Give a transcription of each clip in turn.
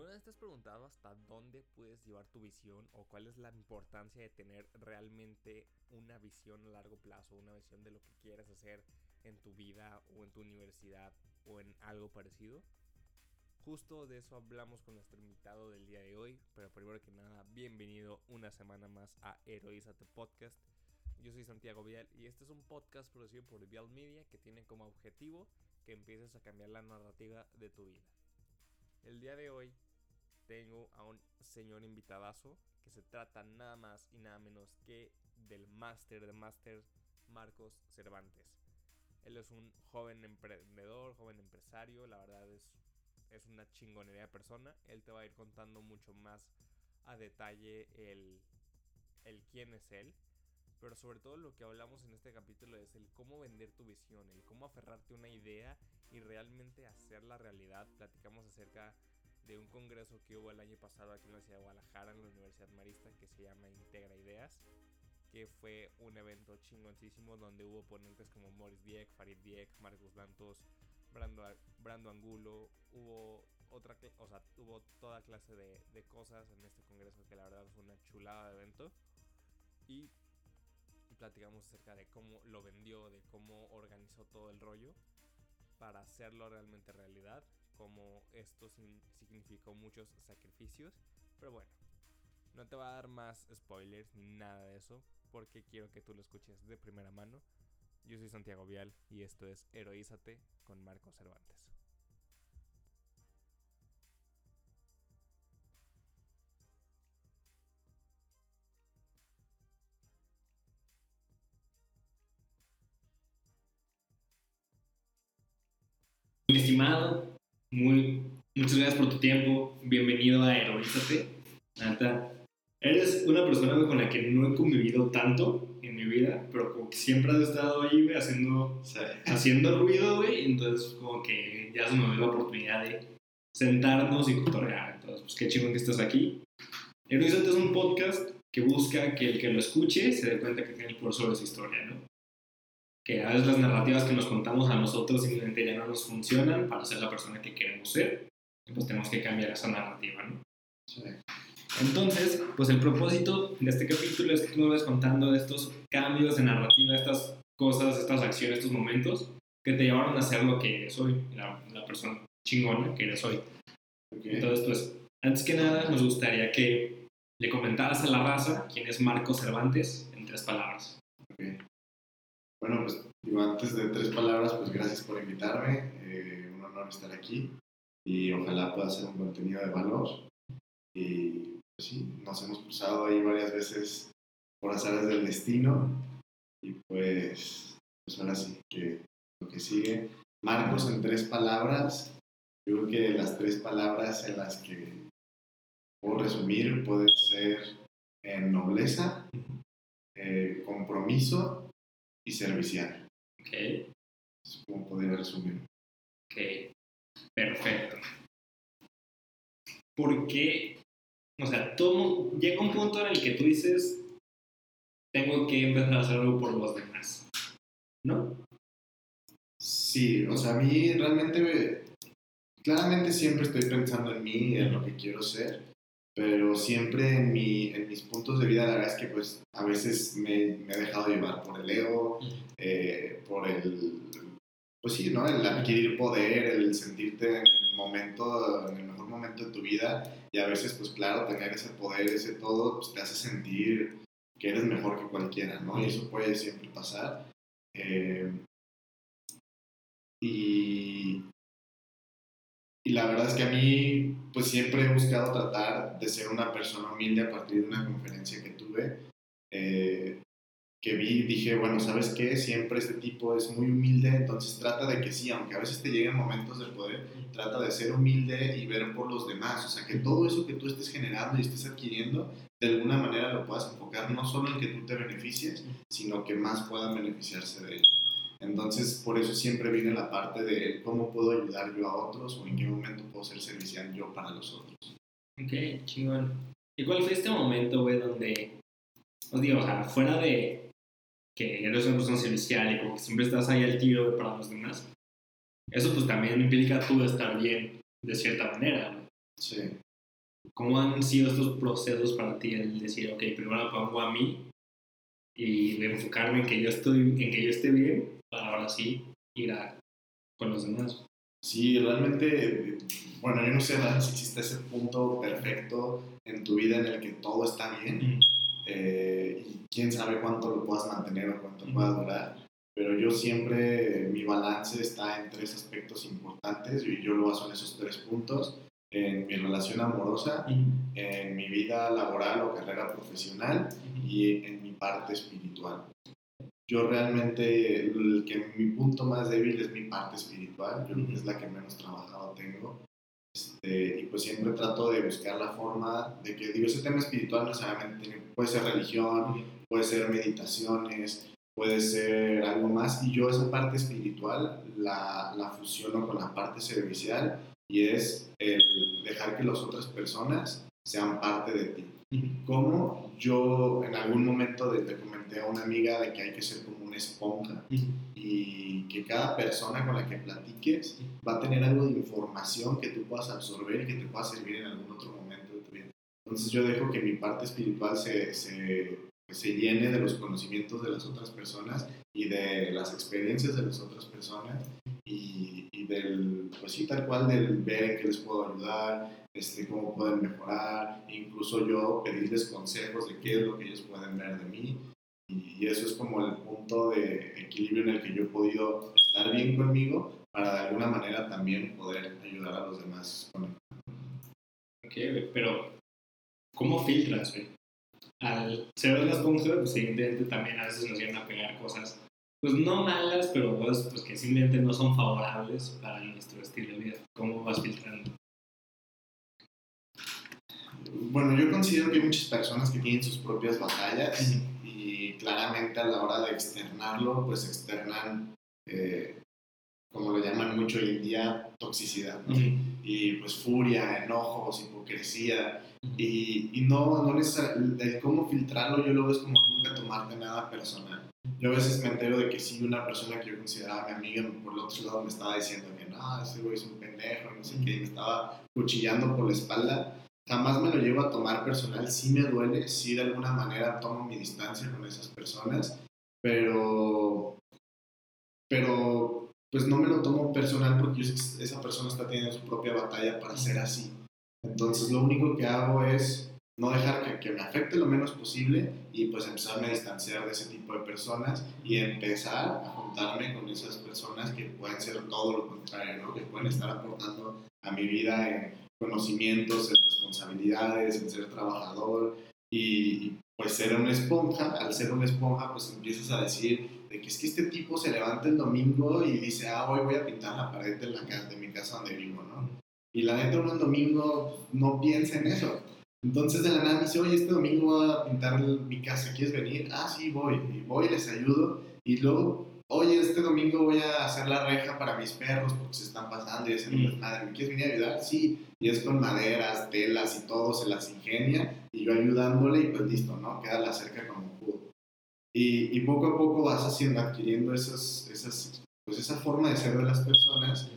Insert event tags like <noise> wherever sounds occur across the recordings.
¿Alguna vez te has preguntado hasta dónde puedes llevar tu visión o cuál es la importancia de tener realmente una visión a largo plazo, una visión de lo que quieres hacer en tu vida o en tu universidad o en algo parecido? Justo de eso hablamos con nuestro invitado del día de hoy, pero primero que nada, bienvenido una semana más a Heroízate Podcast. Yo soy Santiago Vial y este es un podcast producido por Vial Media que tiene como objetivo que empieces a cambiar la narrativa de tu vida. El día de hoy tengo a un señor invitadazo que se trata nada más y nada menos que del máster de máster Marcos Cervantes. Él es un joven emprendedor, joven empresario, la verdad es, es una chingonería de persona. Él te va a ir contando mucho más a detalle el, el quién es él. Pero sobre todo lo que hablamos en este capítulo es el cómo vender tu visión, el cómo aferrarte a una idea y realmente hacerla realidad. Platicamos acerca de un congreso que hubo el año pasado aquí en la ciudad de Guadalajara, en la Universidad Marista, que se llama Integra Ideas, que fue un evento chingoncísimo donde hubo ponentes como Morris Dieck, Farid Dieck, Marcos Dantos, Brando, Brando Angulo, hubo otra, o sea, hubo toda clase de, de cosas en este congreso que la verdad fue una chulada de evento. Y platicamos acerca de cómo lo vendió, de cómo organizó todo el rollo para hacerlo realmente realidad, como esto significó muchos sacrificios, pero bueno, no te va a dar más spoilers ni nada de eso, porque quiero que tú lo escuches de primera mano. Yo soy Santiago Vial y esto es Heroízate con Marco Cervantes. Estimado, muy, muchas gracias por tu tiempo. Bienvenido a Heroízate. eres una persona con la que no he convivido tanto en mi vida, pero como que siempre has estado ahí, güey, haciendo, haciendo ruido, güey. Entonces, como que ya se me dio la oportunidad de sentarnos y cotorrear. Entonces, pues qué chingón que estás aquí. Heroízate es un podcast que busca que el que lo escuche se dé cuenta que tiene el poder sobre su historia, ¿no? Que a veces las narrativas que nos contamos a nosotros simplemente ya no nos funcionan para ser la persona que queremos ser, pues tenemos que cambiar esa narrativa, ¿no? Entonces, pues el propósito de este capítulo es que tú nos vas contando de estos cambios de narrativa, estas cosas, estas acciones, estos momentos que te llevaron a ser lo que eres hoy, la, la persona chingona que eres hoy. Entonces, pues, antes que nada, nos gustaría que le comentaras a la raza quién es Marco Cervantes en tres palabras. Bueno, pues digo, antes de tres palabras, pues gracias por invitarme. Eh, un honor estar aquí y ojalá pueda ser un contenido de valor. Y pues sí, nos hemos cruzado ahí varias veces por azares del destino y pues, pues ahora sí que lo que sigue. Marcos en tres palabras. Yo creo que las tres palabras en las que puedo resumir pueden ser en nobleza, eh, compromiso y servicial. Ok. Es como podría resumir. Ok, perfecto. ¿Por qué? O sea, todo, llega un punto en el que tú dices, tengo que empezar a hacer algo por los demás, ¿no? Sí, o sea, a mí realmente, claramente siempre estoy pensando en mí, en lo que quiero ser, pero siempre en, mi, en mis puntos de vida la verdad es que pues a veces me, me he dejado llevar por el ego, eh, por el, pues sí, ¿no? El adquirir poder, el sentirte en el momento, en el mejor momento de tu vida y a veces pues claro, tener ese poder, ese todo, pues te hace sentir que eres mejor que cualquiera, ¿no? Y eso puede siempre pasar. Eh, y, y la verdad es que a mí, pues siempre he buscado tratar de ser una persona humilde a partir de una conferencia que tuve, eh, que vi, dije, bueno, ¿sabes qué? Siempre este tipo es muy humilde, entonces trata de que sí, aunque a veces te lleguen momentos de poder, trata de ser humilde y ver por los demás, o sea, que todo eso que tú estés generando y estés adquiriendo, de alguna manera lo puedas enfocar no solo en que tú te beneficies, sino que más puedan beneficiarse de ello. Entonces, por eso siempre viene la parte de cómo puedo ayudar yo a otros o en qué momento puedo ser servicial yo para los otros. Ok, chingón. ¿Y cuál fue este momento, güey, donde, os digo, o sea, fuera de que eres una persona servicial y como que siempre estás ahí al tiro para los demás, eso pues también implica tú estar bien de cierta manera. Sí. ¿Cómo han sido estos procesos para ti? El decir, ok, primero me pongo a mí y enfocarme en que yo, estoy, en que yo esté bien ahora sí ir a, con los demás. Sí, realmente, bueno, yo no sé si existe ese punto perfecto en tu vida en el que todo está bien. Eh, y quién sabe cuánto lo puedas mantener o cuánto pueda durar. Pero yo siempre, mi balance está en tres aspectos importantes y yo lo baso en esos tres puntos. En mi relación amorosa, en mi vida laboral o carrera profesional y en mi parte espiritual. Yo realmente, el que mi punto más débil es mi parte espiritual, yo creo que es la que menos trabajado tengo. Este, y pues siempre trato de buscar la forma de que, digo, ese tema espiritual no necesariamente puede ser religión, puede ser meditaciones, puede ser algo más. Y yo esa parte espiritual la, la fusiono con la parte servicial y es el dejar que las otras personas sean parte de ti. Como yo en algún momento le comenté a una amiga de que hay que ser como una esponja y que cada persona con la que platiques va a tener algo de información que tú puedas absorber y que te pueda servir en algún otro momento de tu vida. Entonces yo dejo que mi parte espiritual se, se, se llene de los conocimientos de las otras personas y de las experiencias de las otras personas y, y del, pues sí, tal cual, del ver en qué les puedo ayudar, este, cómo pueden mejorar, incluso yo pedirles consejos de qué es lo que ellos pueden ver de mí. Y, eso es como el punto de equilibrio en el que yo he podido estar bien conmigo para de alguna manera también poder ayudar a los demás con Ok, pero ¿cómo filtras? Al ser de la esponja, pues evidentemente también a veces nos llegan a pegar cosas, pues no malas, pero pues, pues que simplemente no son favorables para nuestro estilo de vida. ¿Cómo vas filtrando? Bueno, yo considero que hay muchas personas que tienen sus propias batallas claramente a la hora de externarlo, pues externan, eh, como lo llaman mucho hoy en día, toxicidad, Y pues furia, enojos, hipocresía. Y, y no, no necesariamente, cómo filtrarlo yo lo veo como nunca tomarte nada personal. Yo a veces me entero de que si una persona que yo consideraba mi amiga por el otro lado me estaba diciendo que no, ese güey es un pendejo, no sé qué, y me estaba cuchillando por la espalda jamás me lo llevo a tomar personal, sí me duele, sí de alguna manera tomo mi distancia con esas personas, pero, pero pues no me lo tomo personal porque esa persona está teniendo su propia batalla para ser así. Entonces lo único que hago es no dejar que, que, me afecte lo menos posible y pues empezarme a distanciar de ese tipo de personas y empezar a juntarme con esas personas que pueden ser todo lo contrario, ¿no? que pueden estar aportando a mi vida en conocimientos, responsabilidades, en ser trabajador y, pues ser una esponja, al ser una esponja pues empiezas a decir de que es que este tipo se levanta el domingo y dice, ah, hoy voy a pintar la pared de, la casa, de mi casa donde vivo, ¿no? Y la neta uno el domingo no piensa en eso. Entonces de la nada dice, oye, este domingo voy a pintar mi casa, ¿quieres venir? Ah, sí, voy. Y voy, les ayudo. Y luego oye, este domingo voy a hacer la reja para mis perros porque se están pasando y dicen, mm. madre, ¿me quieres venir a ayudar? Sí, y es con maderas, telas y todo, se las ingenia y yo ayudándole y pues listo, ¿no? Queda la cerca como pudo. Y, y poco a poco vas haciendo, adquiriendo esas, esas, pues esa forma de ser de las personas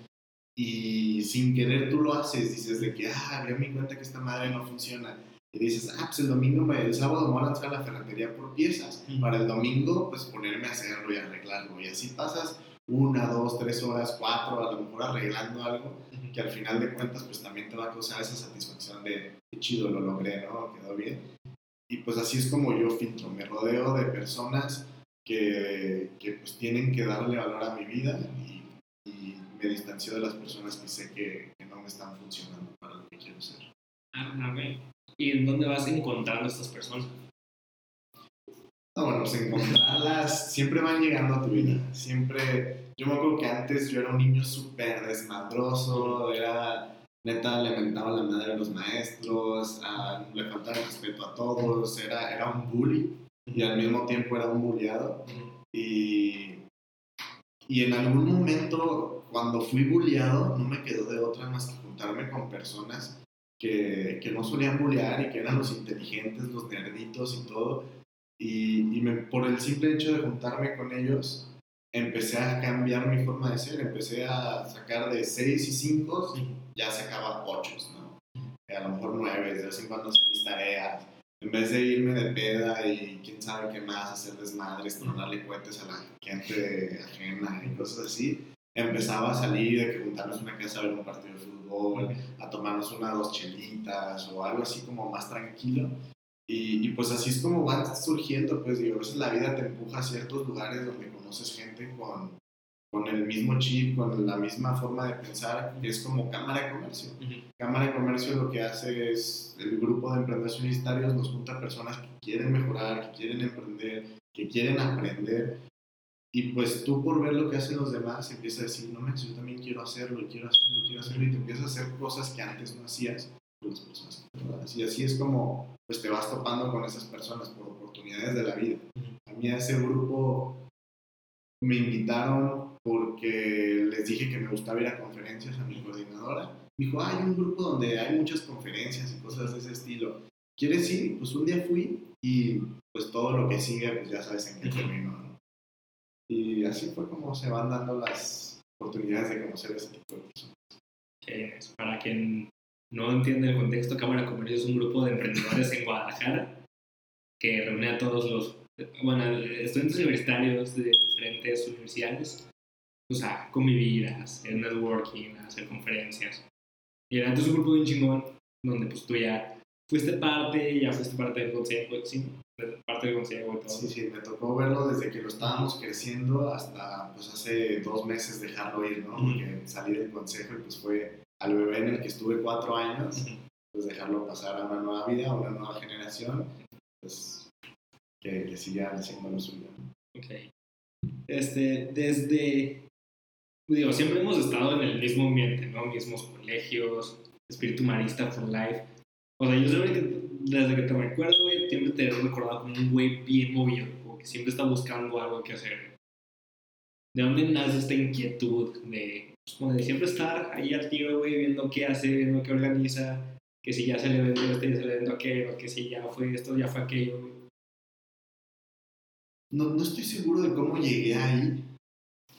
y sin querer tú lo haces, dices de que, ah, ya me cuenta que esta madre no funciona y dices, ah, pues el domingo, el sábado me voy a lanzar a la ferretería por piezas. Para el domingo, pues ponerme a hacerlo y arreglarlo. Y así pasas una, dos, tres horas, cuatro, a lo mejor arreglando algo que al final de cuentas, pues también te va a causar esa satisfacción de, qué chido, lo logré, ¿no? Quedó bien. Y pues así es como yo filtro. Me rodeo de personas que, que pues tienen que darle valor a mi vida y, y me distancio de las personas que sé que, que no me están funcionando para lo que quiero ser. Ah, ¿Y en dónde vas encontrando estas personas? No, bueno, pues encontrarlas siempre van llegando a tu vida. Siempre, yo me acuerdo que antes yo era un niño súper desmadroso, era, neta, le mentaba la madre a los maestros, le faltaba respeto a todos, era, era un bully y al mismo tiempo era un bulliado. Y, y en algún momento, cuando fui bulliado, no me quedó de otra más que juntarme con personas que, que, no solían bullear y que eran los inteligentes, los nerditos y todo. Y, y me, por el simple hecho de juntarme con ellos, empecé a cambiar mi forma de ser. Empecé a sacar de 6 y 5, ya sacaba 8, ¿no? a lo mejor nueve, de vez en cuando hacía mis tareas. En vez de irme de peda y quién sabe qué más, hacer desmadres, tronarle cohetes a la gente ajena y cosas así, empezaba a salir de que juntarnos en una casa a ver un partido de fútbol, a tomarnos una dos chelitas o algo así como más tranquilo. Y, y, pues así es como van surgiendo, pues digo, a veces la vida te empuja a ciertos lugares donde conoces gente con, con el mismo chip, con la misma forma de pensar, que es como Cámara de Comercio. Cámara de Comercio lo que hace es, el grupo de emprendedores universitarios nos junta personas que quieren mejorar, que quieren emprender, que quieren aprender. Y pues tú por ver lo que hacen los demás empiezas a decir, no manches, yo también quiero hacerlo, quiero hacerlo, quiero hacerlo, y te empiezas a hacer cosas que antes no hacías con las personas que Y así es como pues te vas topando con esas personas por oportunidades de la vida. A mí a ese grupo me invitaron porque les dije que me gustaba ir a conferencias a mi coordinadora. Me dijo, hay un grupo donde hay muchas conferencias y cosas de ese estilo. ¿Quieres ir? Pues un día fui y pues todo lo que sigue, pues ya sabes en qué terminó. Y así fue como se van dando las oportunidades de conocer ese tipo de personas. para quien no entiende el contexto, Cámara Comercio es un grupo de emprendedores en Guadalajara que reúne a todos los bueno, estudiantes universitarios de diferentes universidades, o sea, convivir, hacer networking, hacer conferencias. Y era entonces un grupo bien chingón, donde pues tú ya fuiste parte, ya fuiste parte del consejo, sí, parte del consejo y todo. Sí, sí, me tocó verlo desde que lo estábamos creciendo hasta pues hace dos meses dejarlo ir, ¿no? Porque salí del consejo y pues fue al bebé en el que estuve cuatro años, pues dejarlo pasar a una nueva vida, a una nueva generación, pues que, que sigan haciendo lo suyo. Ok. Este, desde, digo, siempre hemos estado en el mismo ambiente, ¿no? Mismos colegios, espíritu marista for life. O sea, yo siempre que, desde que te recuerdo, güey, siempre te he recordado como un güey bien movido, como que siempre está buscando algo que hacer. ¿De dónde nace esta inquietud de, pues, como de siempre estar ahí activo, güey, viendo qué hace, viendo qué organiza, que si ya se le vendió este, ya se le vendió aquello, que si ya fue esto, ya fue aquello, güey? no, no estoy seguro de cómo llegué ahí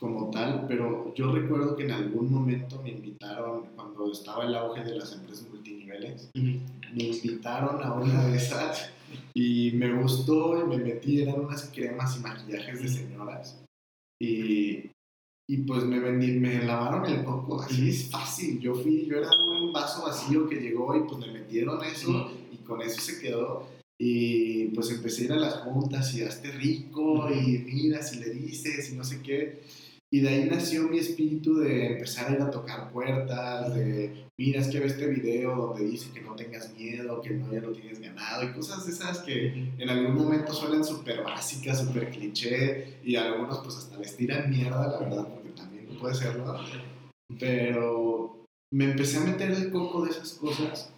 como tal, pero yo recuerdo que en algún momento me invitaron, cuando estaba el auge de las empresas multiniveles, me invitaron a una de esas y me gustó y me metí, eran unas cremas y maquillajes de señoras. Y, y pues me vendí, me lavaron el coco, así es fácil. Yo fui, yo era un vaso vacío que llegó y pues me metieron eso y con eso se quedó. Y pues empecé a ir a las juntas y hazte rico y mira si le dices y no sé qué. Y de ahí nació mi espíritu de empezar a ir a tocar puertas, de mira, es que ve este video donde dice que no tengas miedo, que no ya lo tienes ganado y cosas esas que en algún momento suenan súper básicas, súper cliché y algunos pues hasta les tiran mierda, la verdad, porque también puede serlo. Pero me empecé a meter el coco de esas cosas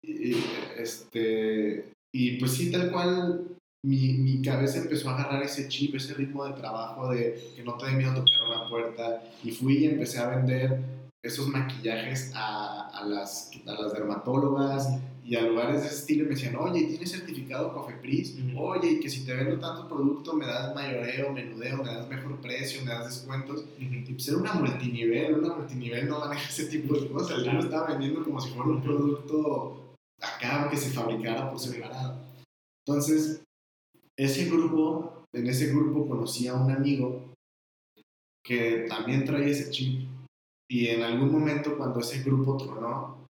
y, este, y pues sí, tal cual, mi, mi, cabeza empezó a agarrar ese chip, ese ritmo de trabajo de que no te dé miedo tocar una puerta. Y fui y empecé a vender esos maquillajes a, a, las, a las dermatólogas y a lugares de ese estilo. me decían, oye, ¿tienes certificado Cofepris? Oye, y que si te vendo tanto producto me das mayoreo, menudeo, me das mejor precio, me das descuentos. Y pues era una multinivel, una multinivel no maneja ese tipo de cosas. Yo lo estaba vendiendo como si fuera un producto acá que se fabricara por separado. Entonces, ese grupo, en ese grupo conocí a un amigo que también traía ese chip y en algún momento cuando ese grupo tronó,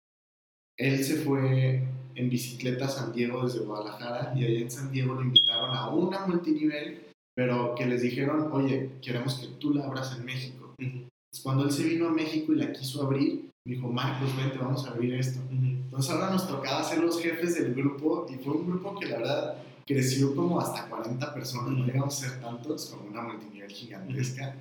él se fue en bicicleta a San Diego desde Guadalajara y allá en San Diego lo invitaron a una multinivel, pero que les dijeron, oye, queremos que tú la abras en México. Cuando él se vino a México y la quiso abrir, dijo, Marcos, vente, vamos a abrir esto. Entonces ahora nos tocaba ser los jefes del grupo y fue un grupo que la verdad creció como hasta 40 personas, no llegamos a ser tantos como una multinivel gigantesca,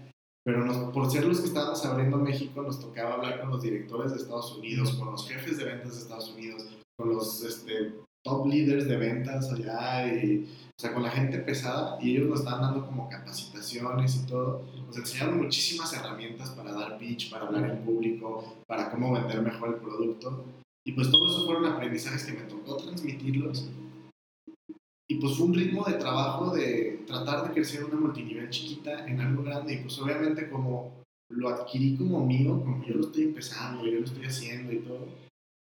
pero nos, por ser los que estábamos abriendo México nos tocaba hablar con los directores de Estados Unidos, con los jefes de ventas de Estados Unidos, con los este, top leaders de ventas allá, y, o sea, con la gente pesada, y ellos nos estaban dando como capacitaciones y todo. Nos enseñaron muchísimas herramientas para dar pitch, para hablar en público, para cómo vender mejor el producto. Y pues todo eso fueron aprendizajes que me tocó transmitirlos. Y pues fue un ritmo de trabajo de tratar de crecer una multinivel chiquita en algo grande. Y pues obviamente como lo adquirí como mío, como yo lo estoy empezando, yo lo estoy haciendo y todo,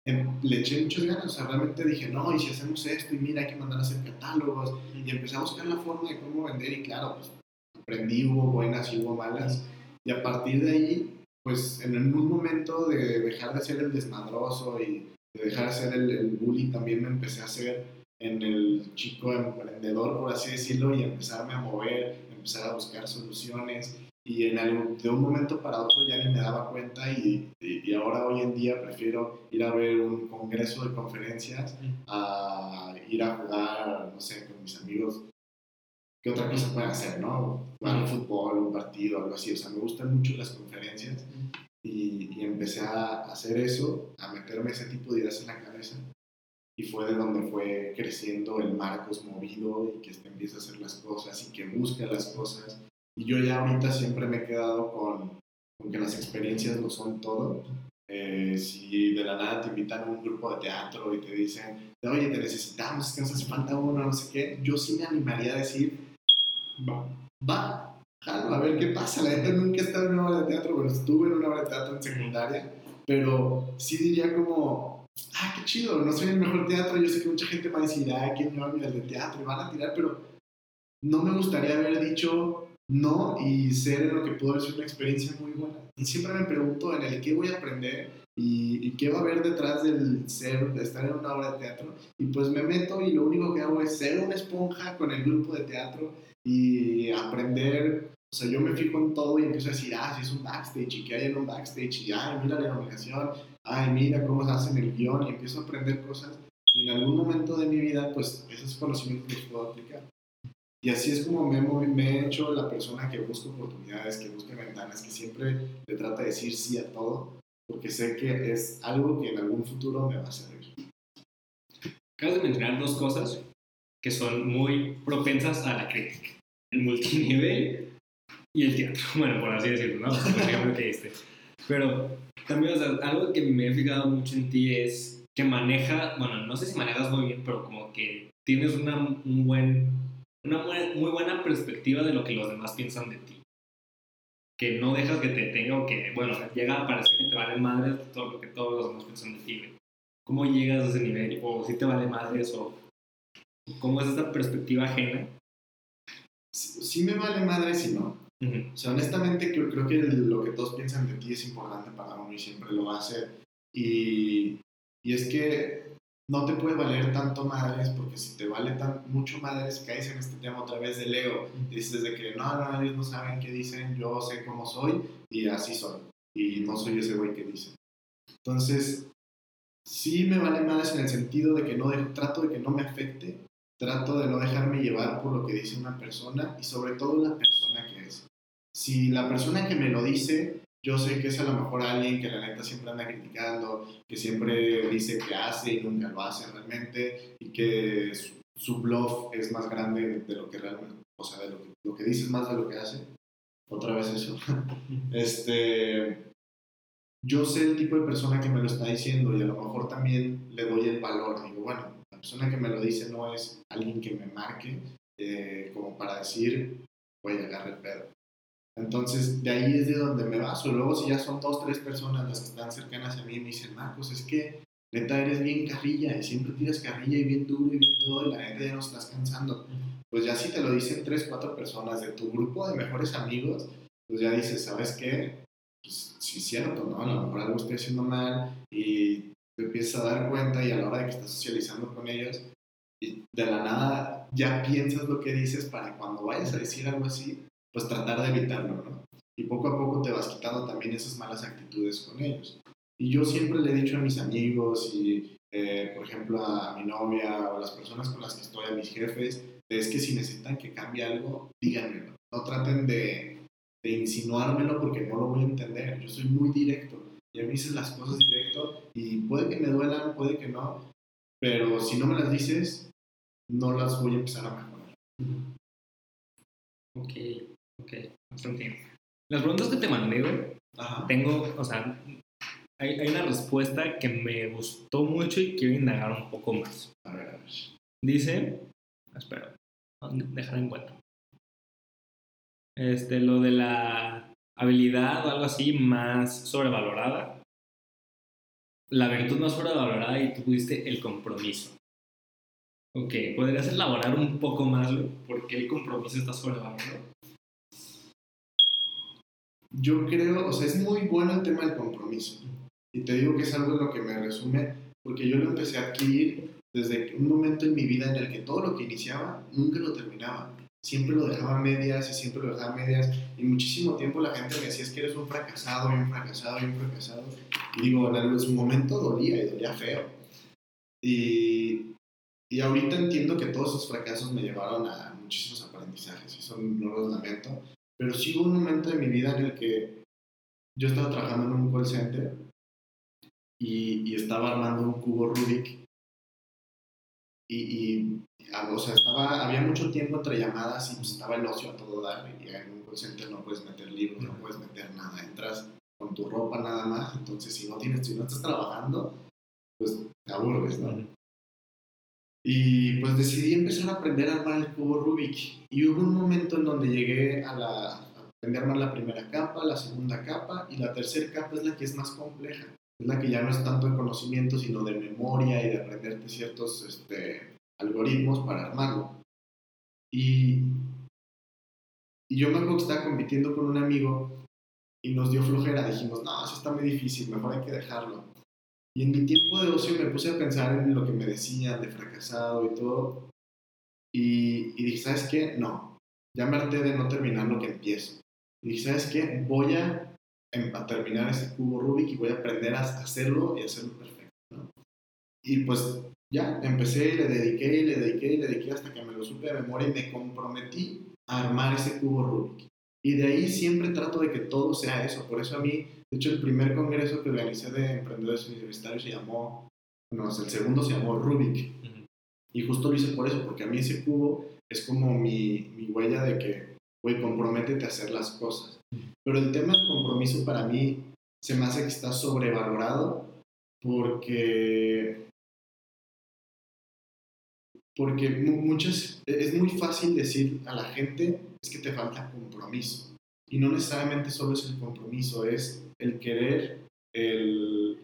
em- le eché muchas ganas, o sea, realmente dije, no, y si hacemos esto, y mira, hay que mandar a hacer catálogos, y empecé a buscar la forma de cómo vender, y claro, pues aprendí, hubo buenas y hubo malas, y a partir de ahí, pues en un momento de dejar de ser el desmadroso y de dejar de ser el, el bully, también me empecé a hacer en el chico emprendedor, por así decirlo, y empezarme a mover, empezar a buscar soluciones. Y en algún- de un momento para otro ya ni me daba cuenta y, y- y ahora hoy en día prefiero ir a ver un congreso de conferencias a ir a jugar, no sé, con mis amigos. ¿Qué otra cosa pueden hacer, no? Jugar un fútbol, un partido, algo así. O sea, me gustan mucho las conferencias y, y empecé a hacer eso, a meterme ese tipo de ideas en la cabeza. Y fue de donde fue creciendo el Marcos movido y que este empieza a hacer las cosas y que busca las cosas. Y yo ya ahorita siempre me he quedado con, con que las experiencias lo son todo. Eh, si de la nada te invitan a un grupo de teatro y te dicen, oye, te necesitamos, es que nos hace falta uno, no sé qué, yo sí me animaría a decir, va, va, jalo, a ver qué pasa. La neta nunca he estado en una obra de teatro, bueno, estuve en una obra de teatro en secundaria, pero sí diría como, ah, qué chido, no soy el mejor teatro, yo sé que mucha gente va a decir, ah, ¿quién me va a mirar de teatro? Y van a tirar, pero no me gustaría haber dicho no y ser en lo que pudo haber sido una experiencia muy buena. Y siempre me pregunto en el qué voy a aprender y, y qué va a haber detrás del ser, de estar en una obra de teatro. Y pues me meto y lo único que hago es ser una esponja con el grupo de teatro y aprender. O sea, yo me fijo en todo y empiezo a decir, ah, si es un backstage y qué hay en un backstage y, ay, mira la iluminación, ay, mira cómo se hacen el guion y empiezo a aprender cosas. Y en algún momento de mi vida, pues esos conocimientos los puedo aplicar. Y así es como me, me he hecho la persona que busca oportunidades, que busca ventanas, que siempre le trata de decir sí a todo, porque sé que es algo que en algún futuro me va a servir. Acabas de mencionar dos cosas que son muy propensas a la crítica. El multinivel y el teatro. <laughs> Bueno, por así decirlo, ¿no? Por ejemplo este. Pero sea, algo que me he fijado mucho en ti es que maneja, bueno, no sé si manejas muy bien, pero como que tienes una, un buen, una muy buena perspectiva de lo que los demás piensan de ti. Que no dejas que te tenga o que, bueno, llega a parecer que te vale madre todo lo que todos los demás piensan de ti. ¿Cómo llegas a ese nivel? ¿O si te vale madre eso? ¿Cómo es esta perspectiva ajena? Sí, sí me vale madre si no. Ujú. O sea, honestamente creo, creo que lo que todos piensan de ti es importante para uno y siempre lo va a hacer. Y, y es que no te puede valer tanto madres porque si te vale tan, mucho madres caes en este tema otra vez del ego. Dices de que no, no, ellos no saben qué dicen, yo sé cómo soy y así soy. Y no soy ese güey que dice. Entonces, sí me vale madres en el sentido de que no dejo- trato de que no me afecte, trato de no dejarme llevar por lo que dice una persona y sobre todo la persona que. Si la persona que me lo dice, yo sé que es a lo mejor alguien que la neta siempre anda criticando, que siempre dice que hace y nunca lo hace realmente y que su, su bluff es más grande de, lo que realmente, o sea, de lo que, lo que dice es más de lo que hace. Otra vez eso. <laughs> este, yo sé el tipo de persona que me lo está diciendo y a lo mejor también le doy el valor. Digo, bueno, la persona que me lo dice no es alguien que me marque eh, como para decir, voy a agarrar el pedo. Entonces, de ahí es de donde me baso. Luego, si ya son dos, tres personas las que están cercanas a mí y me dicen, Marcos, es que neta eres bien carrilla y siempre tiras carrilla y bien duro y bien todo y la neta ya nos estás cansando. Pues ya si te lo dicen tres, cuatro personas de tu grupo de mejores amigos, pues ya dices, ¿sabes qué? Pues sí cierto, ¿no? A lo mejor algo estoy haciendo mal y te empiezas a dar cuenta y a la hora de que estás socializando con ellos y de la nada ya piensas lo que dices para cuando vayas a decir algo así, pues tratar de evitarlo, ¿no? Y poco a poco te vas quitando también esas malas actitudes con ellos. Y yo siempre le he dicho a mis amigos y, eh, por ejemplo, a mi novia o a las personas con las que estoy, a mis jefes, es que si necesitan que cambie algo, díganmelo. No traten de, de insinuármelo porque no lo voy a entender. Yo soy muy directo y a mí dices las cosas directo y puede que me duelan, puede que no, pero si no me las dices, no las voy a empezar a mejorar. Ok, ok, bien. Las preguntas que te mandé, güey, tengo, o sea, hay, hay una respuesta que me gustó mucho y quiero indagar un poco más. A ver, a ver. Dice, espera, dejar en cuenta. Este, lo de la habilidad o algo así más sobrevalorada. la virtud más sobrevalorada y tú pudiste el compromiso. Ok, ¿podrías elaborar un poco más por qué el compromiso está sobrevalorado? Yo creo, o sea, es muy bueno el tema del compromiso. Y te digo que es algo en lo que me resume, porque yo lo empecé a adquirir desde un momento en mi vida en el que todo lo que iniciaba nunca lo terminaba. Siempre lo dejaba a medias y siempre lo dejaba a medias. Y muchísimo tiempo la gente me decía, es que eres un fracasado, y un fracasado, y un fracasado. Y digo, en su momento dolía y dolía feo. Y, y ahorita entiendo que todos esos fracasos me llevaron a muchísimos aprendizajes eso no los lamento. Pero sí hubo un momento de mi vida en el que yo estaba trabajando en un call center y, estaba armando un cubo Rubik. Y, y o sea, había mucho tiempo entre llamadas y pues, estaba el ocio a todo dar. Y en un call center no puedes meter libros, no puedes meter nada. Entras con tu ropa nada más. Entonces, si no, tienes, si no estás trabajando, pues te aburres, ¿no? Y pues decidí empezar a aprender a armar el cubo Rubik. Y hubo un momento en donde llegué a, la, aprender a armar la primera capa, la segunda capa y la tercera capa es la que es más compleja. Es la que ya no es tanto de conocimiento, sino de memoria y de aprenderte ciertos este, algoritmos para armarlo. Y, y yo me acuerdo que estaba compitiendo con un amigo y nos dio flojera. Dijimos, no, eso está muy difícil, mejor hay que dejarlo. Y en mi tiempo de ocio me puse a pensar en lo que me decían de fracasado y todo. Y, y dije, ¿sabes qué? No, ya me harté de no terminar lo que empiezo. Y dije, ¿sabes qué? Voy a, em, a terminar ese cubo Rubik y voy a aprender a hacerlo y hacerlo perfecto. Y pues ya, empecé y le dediqué y le dediqué y le dediqué hasta que me lo supe de memoria y me comprometí a armar ese cubo Rubik. Y de ahí siempre trato de que todo sea eso. Por eso a mí de hecho, el primer congreso que organicé de emprendedores universitarios se llamó, no, el segundo se llamó Rubik. Y justo lo hice por eso, porque a mí ese cubo es como mi, mi huella de que, güey, comprométete a hacer las cosas. Pero el tema del compromiso para mí se me hace que está sobrevalorado porque porque muchas es muy fácil decir a la gente es que te falta compromiso y no necesariamente solo es el compromiso es el querer, el,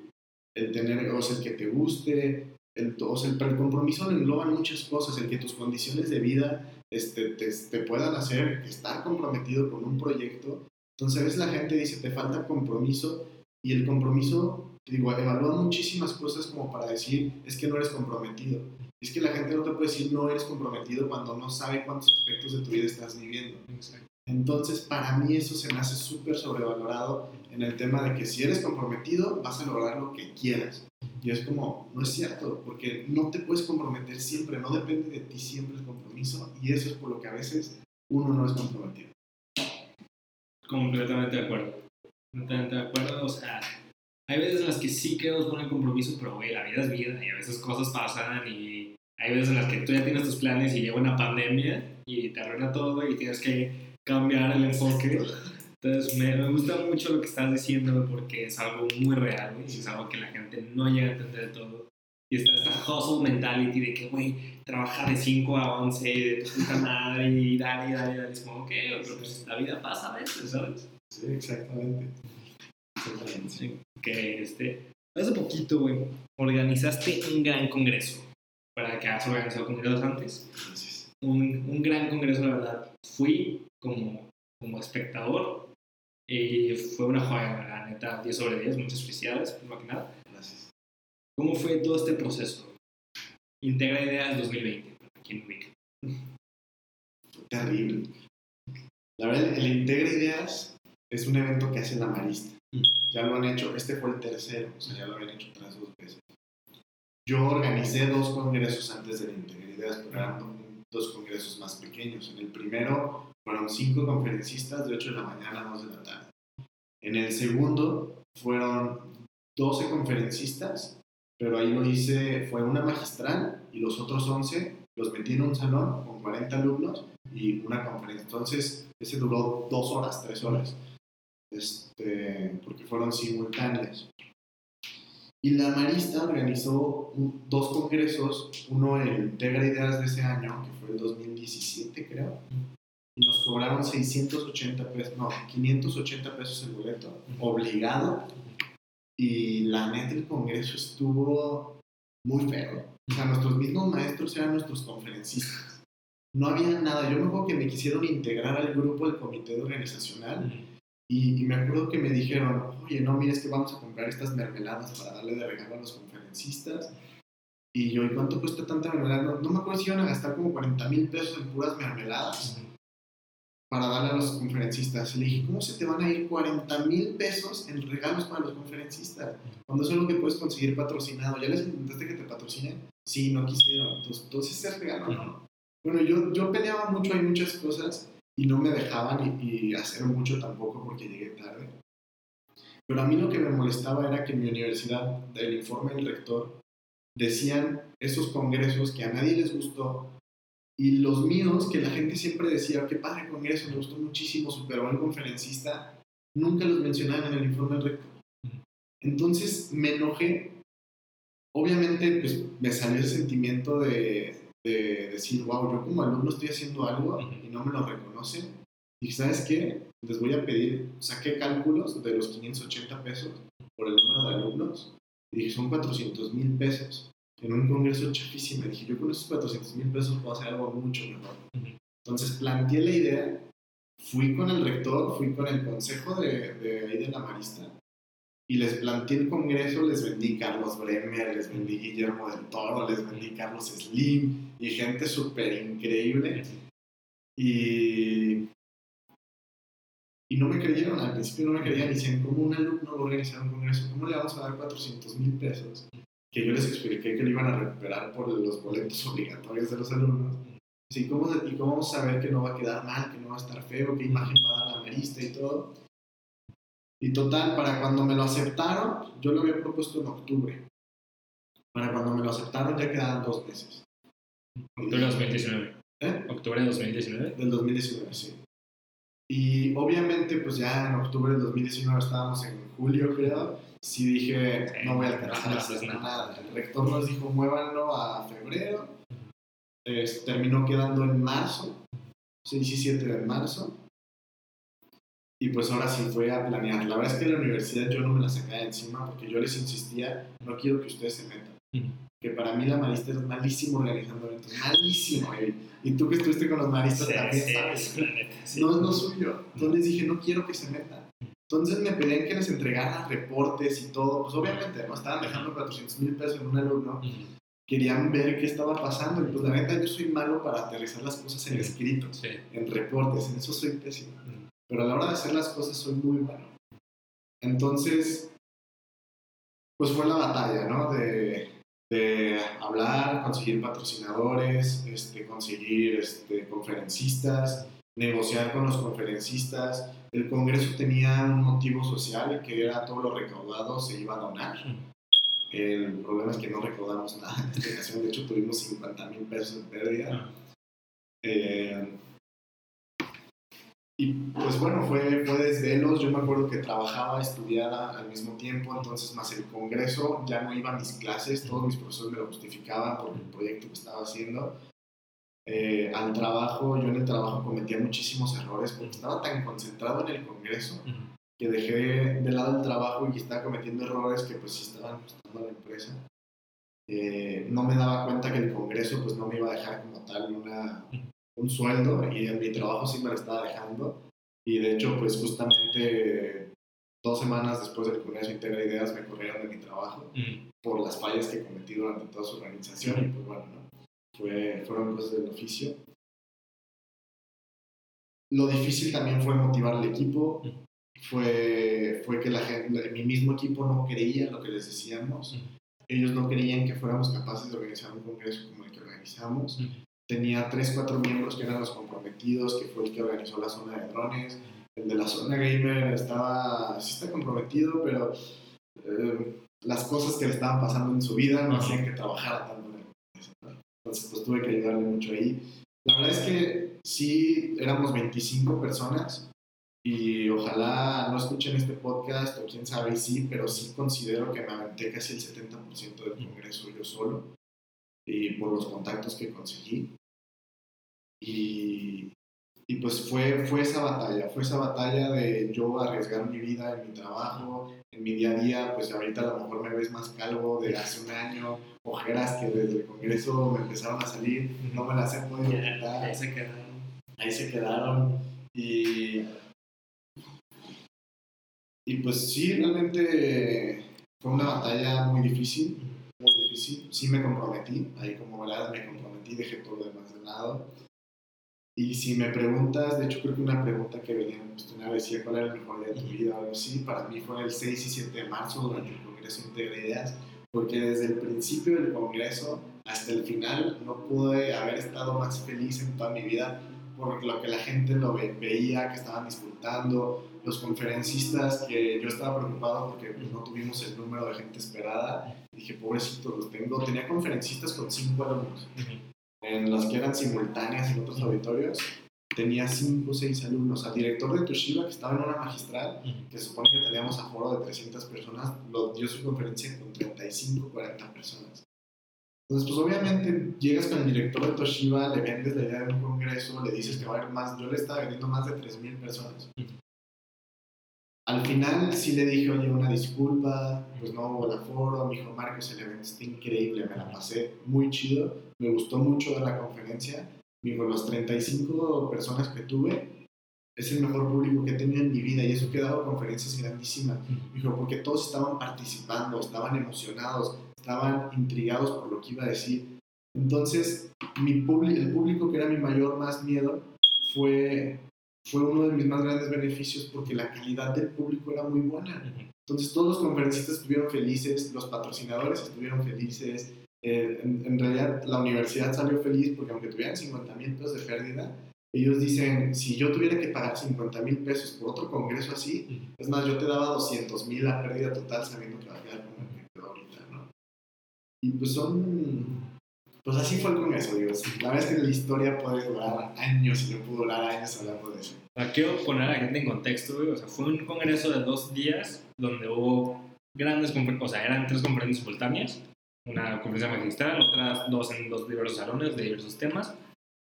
el tener, o sea, el que te guste, el, o sea, el, el compromiso engloba muchas cosas, el que tus condiciones de vida este, te, te, puedan hacer estar comprometido con un proyecto. Entonces a veces la gente dice, te falta compromiso y el compromiso, digo, evalúa muchísimas cosas como para decir, es que no eres comprometido. Es que la gente no te puede decir no eres comprometido cuando no sabe cuántos aspectos de tu vida estás viviendo. Entonces, para mí eso se me hace súper sobrevalorado en el tema de que si eres comprometido, vas a lograr lo que quieras. Y es como, no es cierto, porque no te puedes comprometer siempre, no depende de ti siempre el compromiso, y eso es por lo que a veces uno no es comprometido. Completamente de acuerdo. Completamente de acuerdo, o sea, hay veces en las que sí quedas con el compromiso, pero güey, la vida es vida y a veces cosas pasan y hay veces en las que tú ya tienes tus planes y llega una pandemia y te arruina todo y tienes que cambiar el enfoque. Entonces me, me, gusta mucho lo que estás diciendo porque es algo muy real y es algo que la gente no llega a entender todo. Y está esta hustle mentality de que, güey, trabaja de 5 a 11 de tu puta madre y dale, y dale, dale. Es como, ok, pero pues la vida pasa a veces, ¿sabes? Sí, exactamente. Sí, que este, hace poquito, güey, organizaste un gran congreso. Para que has organizado congresos antes. Un, un gran congreso, la verdad. Fui como, como espectador. Y fue una joya, la neta, 10 sobre 10, muchas felicidades, más que nada. Gracias. ¿Cómo fue todo este proceso? Integra Ideas 2020, aquí en Ubica. Terrible. La verdad, el Integra Ideas es un evento que hace la Marista. Mm. Ya lo han hecho, este fue el tercero, o sea, ya lo habían hecho tras dos veces. Yo organicé dos congresos antes del Integra Ideas, pero eran dos congresos más pequeños. En el primero fueron cinco conferencistas de 8 de la mañana a 2 de la tarde. En el segundo fueron 12 conferencistas, pero ahí lo hice, fue una magistral y los otros 11 los metí en un salón con 40 alumnos y una conferencia. Entonces, ese duró dos horas, tres horas, este, porque fueron simultáneas. Y la Marista organizó dos congresos, uno en Integra Ideas de ese año, que fue el 2017 creo, y nos cobraron 680 pesos, no, 580 pesos el boleto, obligado. Y la neta, el congreso estuvo muy feo. O sea, nuestros mismos maestros eran nuestros conferencistas. No había nada. Yo me acuerdo que me quisieron integrar al grupo del comité organizacional y, y me acuerdo que me dijeron, oye, no, mira, es que vamos a comprar estas mermeladas para darle de regalo a los conferencistas. Y yo, ¿y cuánto cuesta tanta mermelada? No, no me acuerdo si iban a gastar como 40 mil pesos en puras mermeladas para darle a los conferencistas. Le dije, ¿cómo se te van a ir 40 mil pesos en regalos para los conferencistas? Cuando eso es lo que puedes conseguir patrocinado. ¿Ya les intentaste que te patrocinen? Sí, no quisieron. Entonces, entonces ese regalo, ¿no? Bueno, yo, yo peleaba mucho, hay muchas cosas y no me dejaban y, y hacer mucho tampoco porque llegué tarde. Pero a mí lo que me molestaba era que en mi universidad, del informe del rector, decían esos congresos que a nadie les gustó y los míos, que la gente siempre decía, qué padre congreso, me gustó muchísimo, super buen conferencista, nunca los mencionaban en el informe del rector. Entonces me enojé. Obviamente, pues me salió el sentimiento de, de decir, wow, yo como alumno estoy haciendo algo y no me lo reconocen. Y ¿sabes qué? Les voy a pedir, saqué cálculos de los 580 pesos por el número de alumnos y dije, son 400 mil pesos en un congreso chafísimo. Y dije, yo con esos 400 mil pesos puedo hacer algo mucho mejor. Entonces planteé la idea, fui con el rector, fui con el consejo de, de ahí de la Marista y les planteé el congreso, les vendí Carlos Bremer, les vendí Guillermo del Toro, les vendí Carlos Slim y gente súper increíble. Y, y no me creyeron, al principio no me creían, decían, ¿cómo un alumno va a organizar un congreso? ¿Cómo le vamos a dar 400 mil pesos? Que yo les expliqué que lo iban a recuperar por los boletos <laughs> obligatorios de los alumnos. Sí, ¿cómo, ¿Y cómo vamos a saber que no va a quedar mal, que no va a estar feo, qué imagen va a dar la marista y todo? Y total, para cuando me lo aceptaron, yo lo había propuesto en octubre. Para cuando me lo aceptaron ya quedaban dos meses. Octubre de 2019. ¿Eh? Octubre de 2019. Del 2019, sí. Y obviamente, pues ya en octubre del 2019 estábamos en julio, creo. Sí dije, Sí, no voy a alcanzar no nada. El rector nos dijo, muévanlo a febrero. Terminó quedando en marzo, 6 y 7 de marzo. Y pues ahora sí fue a planear. La verdad es que la universidad yo no me la sacaba de encima porque yo les insistía, no quiero que ustedes se metan. Que para mí la marista es malísimo organizando eventos, malísimo. Y, y tú que estuviste con los maristas Sí, también sí, sabes. la neta, sí. No es lo suyo. Entonces les dije, no quiero que se metan. Entonces me pedían que les entregara reportes y todo. Pues obviamente, ¿no? Estaban dejando 400 mil pesos en un alumno. Ujú. Querían ver qué estaba pasando. Y pues la neta, yo soy malo para aterrizar las cosas en escritos, Sí. en reportes. En eso soy pésimo. Ujú. Pero a la hora de hacer las cosas soy muy bueno. Entonces, pues fue la batalla, ¿no? De, de hablar, conseguir patrocinadores, este, conseguir este, conferencistas, negociar con los conferencistas. El Congreso tenía un motivo social que era todo lo recaudado se iba a donar. El problema es que no recaudamos nada en esta ocasión. De hecho, tuvimos 50 mil pesos en pérdida. Eh, y pues bueno, fue, fue desvelos. Yo me acuerdo que trabajaba, estudiaba al mismo tiempo, entonces más el congreso, ya no iba a mis clases, todos mis profesores me lo justificaban por el proyecto que estaba haciendo. Eh, al trabajo, yo en el trabajo cometía muchísimos errores porque estaba tan concentrado en el congreso que dejé de lado el trabajo y estaba cometiendo errores que pues sí estaban costando a la empresa. Eh, no me daba cuenta que el Congreso pues no me iba a dejar como tal una, un sueldo y en mi trabajo sí me lo estaba dejando. Y de hecho pues justamente dos semanas después del Congreso Integra Ideas me corrieron de mi trabajo por las fallas que cometí durante toda su organización y pues bueno, ¿no? Fue, fueron cosas del oficio. Lo difícil también fue motivar al equipo, fue, fue que la gente, mi mismo equipo no creía en lo que les decíamos, Ujú. ellos no creían que fuéramos capaces de organizar un congreso como el que organizamos. Ujú. Tenía tres, cuatro miembros que eran los comprometidos, que fue el que organizó la zona de drones. El de la zona gamer estaba, sí está comprometido, pero eh, las cosas que le estaban pasando en su vida no hacían que trabajara tanto en el congreso, ¿no? Tuve que ayudarle mucho ahí. La verdad es que sí, éramos 25 personas y ojalá no escuchen este podcast o quién sabe sí, pero sí considero que me aventé casi el 70% del congreso yo solo y por los contactos que conseguí. Y, y pues fue, fue esa batalla, fue esa batalla de yo arriesgar mi vida en mi trabajo, en mi día a día, pues ahorita a lo mejor me ves más calvo de hace un año, ojeras que desde el Congreso me empezaron a salir, no me las he podido quitar. Ahí se quedaron. Ahí se quedaron y... Y pues sí, realmente fue una batalla muy difícil, muy difícil. Sí me comprometí, ahí como verás me comprometí, dejé todo lo demás de lado. Y si me preguntas, de hecho creo que una pregunta que venía pues, una vez decía cuál era el mejor día de tu vida o algo así, para mí fue el 6 y 7 de marzo durante el Congreso Integra Ideas, porque desde el principio del Congreso hasta el final no pude haber estado más feliz en toda mi vida por lo que la gente lo ve- veía, que estaban disfrutando, los conferencistas que yo estaba preocupado porque pues, no tuvimos el número de gente esperada. Dije, pobrecito, los tengo. Tenía conferencistas con cinco alumnos en las que eran simultáneas en otros auditorios, tenía 5 o 6 alumnos. Al director de Toshiba, que estaba en una magistral, que se supone que teníamos aforo de 300 personas, lo dio su conferencia con 35 40 personas. Entonces, pues obviamente llegas con el director de Toshiba, le vendes la idea de un congreso, le dices que va a haber más, yo le estaba vendiendo más de 3.000 personas. Al final sí le dije, oye, una disculpa, pues no hubo el aforo, me dijo, Marcos, el evento está increíble, me la pasé muy chido, me gustó mucho la conferencia, me dijo, los 35 personas que tuve, es el mejor público que he tenido en mi vida y eso que he dado conferencias grandísimas. Dijo, porque todos estaban participando, estaban emocionados, estaban intrigados por lo que iba a decir. Entonces, mi el público que era mi mayor más miedo fue, fue uno de mis más grandes beneficios porque la calidad del público era muy buena. Entonces todos los conferencistas estuvieron felices, los patrocinadores estuvieron felices, eh, en, en realidad la universidad salió feliz porque aunque tuvieran 50 mil pesos de pérdida, ellos dicen, si yo tuviera que pagar 50 mil pesos por otro congreso así, es más, yo te daba 200 mil a pérdida total sabiendo que va a quedar como el que ahorita, ¿no? Y pues son... Pues así fue el congreso, digo. La verdad es que la historia puede durar años y no pudo durar años hablando de eso. Quiero poner a la gente en contexto, güey. O sea, fue un congreso de dos días donde hubo grandes o sea, eran tres conferencias simultáneas. Una conferencia magistral, otras dos en dos diversos salones de diversos temas.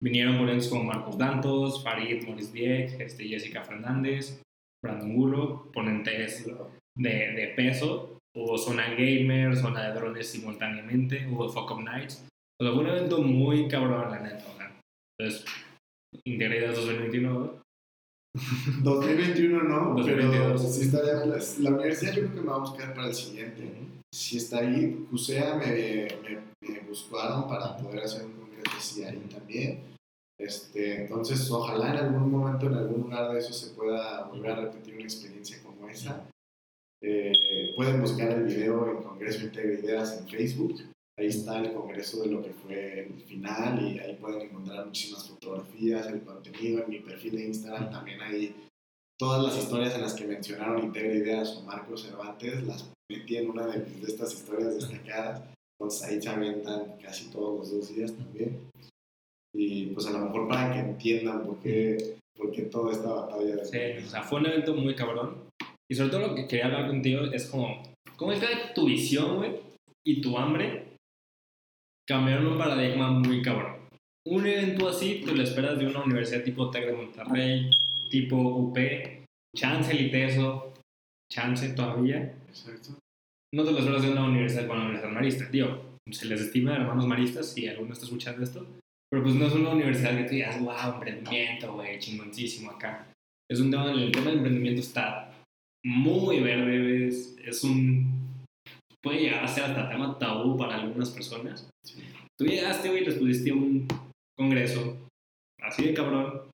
Vinieron ponentes como Marcos Dantos, Farid Moris Dieck, este, Jessica Fernández, Brandon Gulo, ponentes de, de peso. Hubo zona gamer, zona de drones simultáneamente, hubo Fuck Up Nights. O sea, fue un evento muy cabrón, la neta. Entonces, Integridad 2021, 2021 no, <laughs> 2022. pero sí estaría, la, la universidad yo creo que me va a buscar para el siguiente. Si está ahí, CUSEA me, me, me buscaron para poder hacer un congreso ahí también. Este, entonces, ojalá en algún momento, en algún lugar de eso, se pueda volver a repetir una experiencia como esa. Eh, pueden buscar el video en Congreso Integra Ideas en Facebook. Ahí está el congreso de lo que fue el final y ahí pueden encontrar muchísimas fotografías, el contenido. En mi perfil de Instagram también hay todas las historias en las que mencionaron Integra Ideas o Marcos Cervantes, las en una de, de estas historias destacadas. Entonces ahí se aventan casi todos los dos días también. Y pues a lo mejor para que entiendan por qué, por qué toda esta batalla Sí, o sea, fue un evento muy cabrón. Y sobre todo lo que quería hablar contigo es como, ¿cómo es que tu visión, güey, y tu hambre cambiaron un paradigma muy cabrón? Un evento así, tú lo esperas de una universidad tipo TEC de Monterrey, tipo UP, chance el ITESO, chance todavía. Exacto. No te lo esperas de una universidad con una universidad marista, tío. Se les estima hermanos maristas si alguno está escuchando esto. Pero pues no es una universidad que tú digas, wow, emprendimiento, güey, chingoncísimo acá. Es un tema, el tema del emprendimiento está muy verde, es, es un... Puede llegar a ser hasta tema tabú para algunas personas. Tú llegaste, güey, les pusiste un congreso así de cabrón.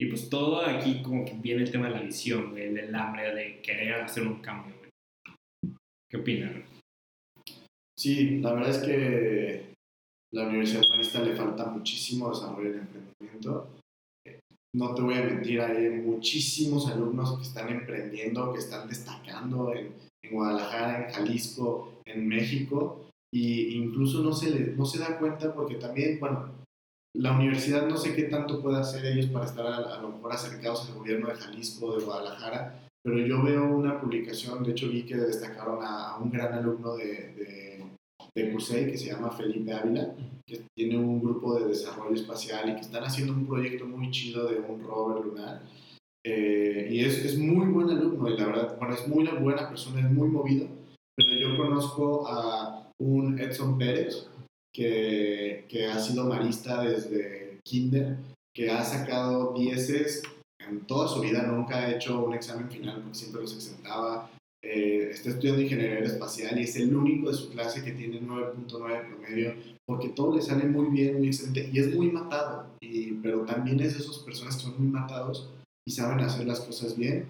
Y pues todo aquí como que viene el tema de la visión, güey, del hambre, de querer hacer un cambio, güey. ¿Qué opinas? güey? Sí, la verdad es que la Universidad Marista le falta muchísimo desarrollo en emprendimiento. No te voy a mentir, hay muchísimos alumnos que están emprendiendo, que están destacando en, en Guadalajara, en Jalisco, en México, y incluso no se, le, no se da cuenta porque también, bueno, la universidad no sé qué tanto puede hacer ellos para estar a, lo mejor acercados al gobierno de Jalisco de Guadalajara, pero yo veo una publicación, de hecho vi que destacaron a, un gran alumno de, de, de que se llama Felipe Ávila, que tiene un grupo de desarrollo espacial y que están haciendo un proyecto muy chido de un rover lunar. Eh, y es, es, muy buen alumno y la verdad, bueno, es muy buena persona, es muy movido, pero yo conozco a un Edson Pérez que, que ha sido marista desde kinder, que ha sacado dieces. En toda su vida, nunca ha hecho un examen final porque siempre los exentaba, eh, está estudiando ingeniería espacial y es el único de su clase que tiene 9.9 promedio porque todo le sale muy bien, muy excelente y es muy matado, y, pero también es de esas personas que son muy matados y saben hacer las cosas bien.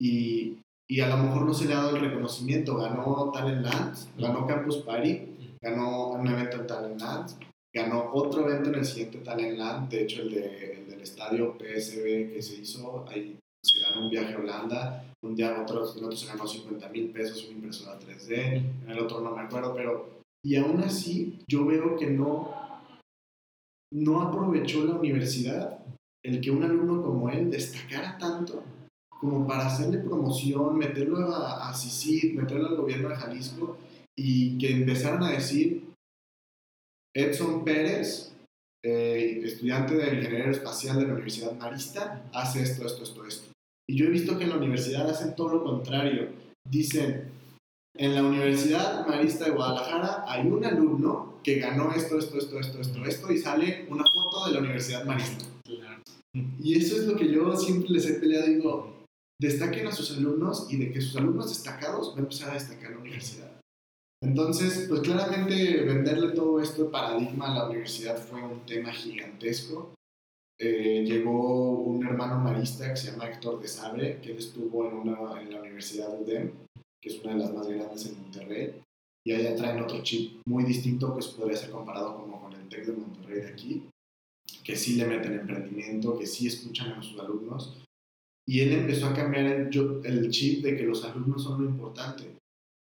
Y, y a lo mejor no se le ha dado el reconocimiento, ganó Talent Land, ganó Campus Party, ganó un evento en Talent Land, ganó otro evento en el siguiente Talent Land, de hecho el, de, el del estadio PSB que se hizo, ahí se ganó un viaje a Holanda, un día otro, el otro se ganó 50 mil pesos una impresora 3D, en el otro no me acuerdo, pero y aún así yo veo que no, no aprovechó la universidad el que un alumno como él destacara tanto como para hacerle promoción, meterlo a, a CICID, meterlo al gobierno de Jalisco y que empezaran a decir Edson Pérez, eh, estudiante de ingeniería espacial de la Universidad Marista, hace esto, esto, esto, esto. Y yo he visto que en la universidad hacen todo lo contrario. Dicen, en la Universidad Marista de Guadalajara hay un alumno que ganó esto, esto, esto, esto, esto, esto, y sale una foto de la Universidad Marista. Y eso es lo que yo siempre les he peleado, digo, destaquen a sus alumnos y de que sus alumnos destacados va a empezar a destacar la universidad. Entonces, pues claramente venderle todo esto paradigma a la universidad fue un tema gigantesco. Eh, llegó un hermano marista que se llama Héctor de Sabre, que él estuvo en, una, en la Universidad UDEM, que es una de las más grandes en Monterrey, y allá traen otro chip muy distinto que podría ser comparado como con el TEC de Monterrey de aquí, que sí le meten emprendimiento, que sí escuchan a sus alumnos, y él empezó a cambiar el chip de que los alumnos son lo importante.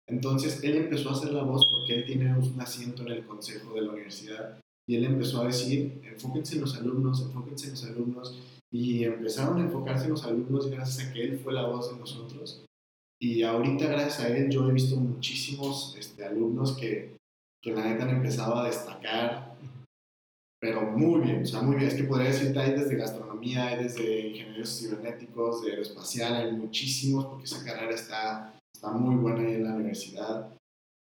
Entonces él empezó a hacer la voz porque él tiene un asiento en el consejo de la universidad y él empezó a decir, enfóquense en los alumnos, enfóquense en los alumnos, y empezaron a enfocarse en los alumnos gracias a que él fue la voz de nosotros. Y ahorita gracias a él yo he visto muchísimos este, alumnos que, que la neta han empezado a destacar, pero muy bien, o sea, muy bien. Es que podría decirte, hay desde gastronomía, hay desde ingenieros cibernéticos, de aeroespacial, hay muchísimos, porque esa carrera está, está muy buena ahí en la universidad.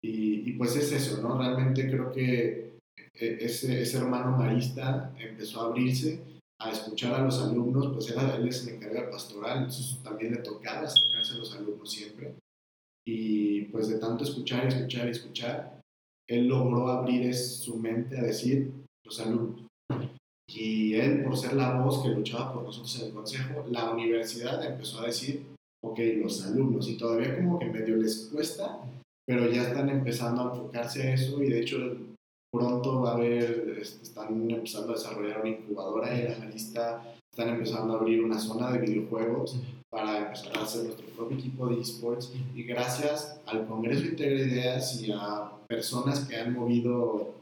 Y, y pues es eso, ¿no? Realmente creo que e, ese, ese, hermano marista empezó a abrirse a escuchar a los alumnos, pues él, él es el encargado pastoral, entonces también le tocaba acercarse a los alumnos siempre. Y pues de tanto escuchar, escuchar, escuchar, él logró abrir su mente a decir los alumnos. Y él, por ser la voz que luchaba por nosotros en el consejo, la universidad empezó a decir, ok, los alumnos, y todavía como que medio les cuesta, pero ya están empezando a enfocarse a eso y de hecho pronto va a haber, están empezando a desarrollar una incubadora en la lista, están empezando a abrir una zona de videojuegos para empezar a hacer nuestro propio equipo de esports y gracias al Congreso Integra Ideas y a personas que han movido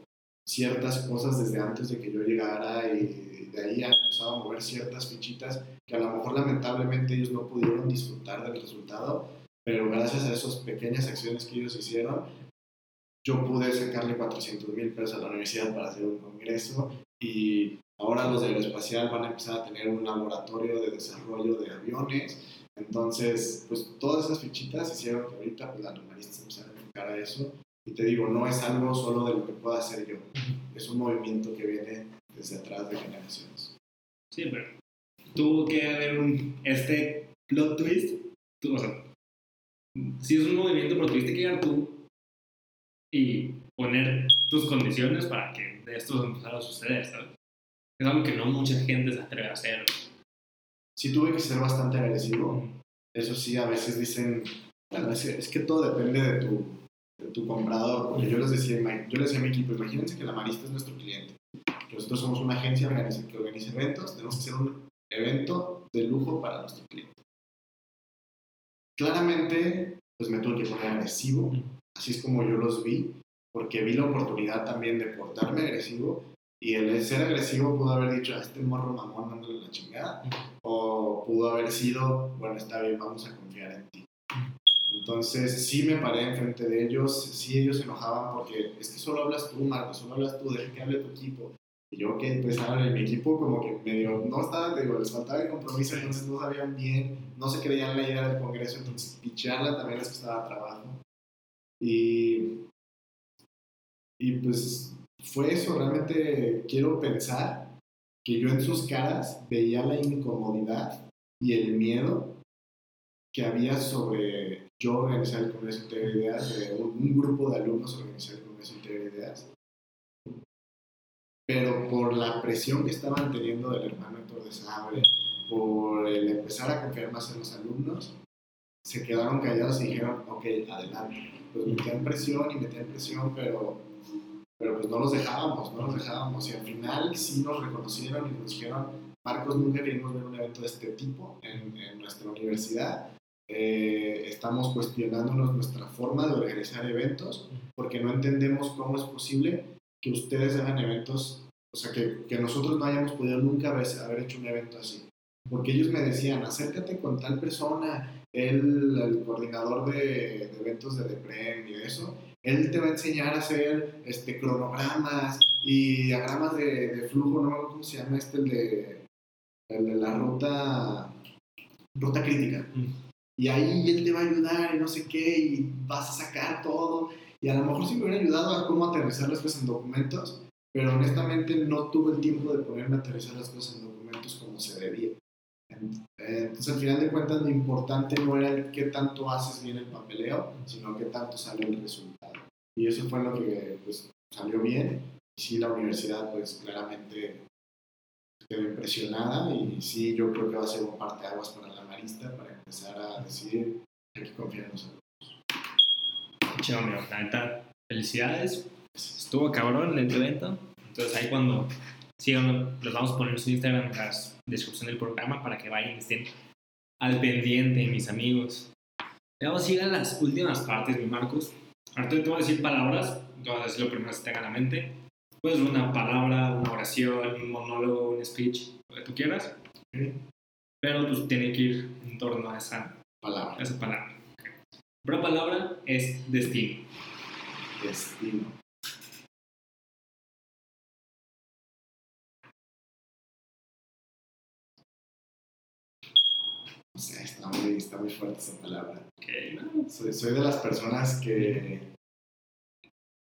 ciertas cosas desde antes de que yo llegara y de ahí han empezado a mover ciertas fichitas que a lo mejor lamentablemente ellos no pudieron disfrutar del resultado, pero gracias a esas pequeñas acciones que ellos hicieron, yo pude sacarle 400 mil pesos a la universidad para hacer un congreso y ahora los de aeroespacial van a empezar a tener un laboratorio de desarrollo de aviones. Entonces, pues todas esas fichitas hicieron que ahorita pues, la normalista se empezara a enfocar a eso. Y te digo, no es algo solo de lo que pueda hacer yo, es un movimiento que viene desde atrás de generaciones. Sí, pero tuvo que haber un, este plot twist, tú, o sea, si es un movimiento, pero tuviste que llegar tú y poner tus condiciones para que esto empezara a suceder, ¿sabes? Es algo que no mucha gente se atreve a hacer. Sí tuve que ser bastante agresivo. Eso sí, a veces dicen, bueno, es que, todo depende de tu, de tu comprador. Porque yo les, decía, yo les decía a mi equipo, imagínense que la Marista es nuestro cliente. Nosotros somos una agencia que organiza eventos, tenemos que hacer un evento de lujo para nuestro cliente. Claramente, pues me tuve que poner agresivo Así es como yo los vi, porque vi la oportunidad también de portarme agresivo y el ser agresivo pudo haber dicho a este morro mamón dándole la chingada o pudo haber sido, bueno, está bien, vamos a confiar en ti. Entonces sí me paré enfrente de ellos, sí ellos se enojaban porque es que solo hablas tú, Marcos, solo hablas tú, deja que hable tu equipo. Y yo, que pues ahora en mi equipo como que medio, no estaba, digo, les faltaba el compromiso, entonces no sabían bien, no se creían la idea del Congreso, entonces picharla también les costaba trabajo. Y, y pues fue eso, realmente quiero pensar que yo en sus caras veía la incomodidad y el miedo que había sobre yo organizar el Congreso de Ideas, de un, un, grupo de alumnos organizar el Congreso de Ideas, pero por la presión que estaban teniendo del hermano Héctor de Sabre, por el empezar a confiar más en los alumnos, se quedaron callados y dijeron, ok, adelante. Pues metían presión y metían presión, pero, pero pues no los dejábamos, no los dejábamos. Y al final sí nos reconocieron y nos dijeron, Marcos, nunca queríamos ver un evento de este tipo en, en nuestra universidad. Eh, estamos cuestionándonos nuestra forma de organizar eventos porque no entendemos cómo es posible que ustedes hagan eventos, o sea, que, que nosotros no hayamos podido nunca haber, haber, hecho un evento así. Porque ellos me decían, acércate con tal persona, él, el coordinador de, de eventos de Deprem y eso, él te va a enseñar a hacer este, cronogramas y diagramas de, de flujo, no me acuerdo cómo se llama este, el de, el de la ruta, ruta crítica. Mm. Y ahí él te va a ayudar y no sé qué, y vas a sacar todo. Y a lo mejor sí me hubiera ayudado a cómo aterrizar las cosas en documentos, pero honestamente no tuve el tiempo de ponerme a aterrizar las cosas en documentos como se debía. Entonces, al final de cuentas, lo importante no era el qué tanto haces bien el papeleo, sino qué tanto sale el resultado. Y eso fue lo que pues, salió bien. Y sí, la universidad, pues claramente quedó impresionada. Y sí, yo creo que va a ser un parteaguas para la marista para empezar a decir hay que confiar en nosotros. Chido, amigo. La neta, felicidades. Estuvo cabrón el evento. Entonces, ahí cuando sigan, los vamos a poner en su Instagram en la descripción del programa para que vayan y estén al pendiente, mis amigos. Vamos a ir a las últimas partes, mi Marcos. Ahorita te voy a decir palabras, te a decir lo primero que se tenga en la mente. Puedes una palabra, una oración, un monólogo, un speech, lo que tú quieras. Pero pues tiene que ir en torno a esa palabra. Esa palabra. Primera palabra es destino. Destino. O sea, está muy, está muy fuerte esa palabra. Okay, no. soy, soy, de las personas que,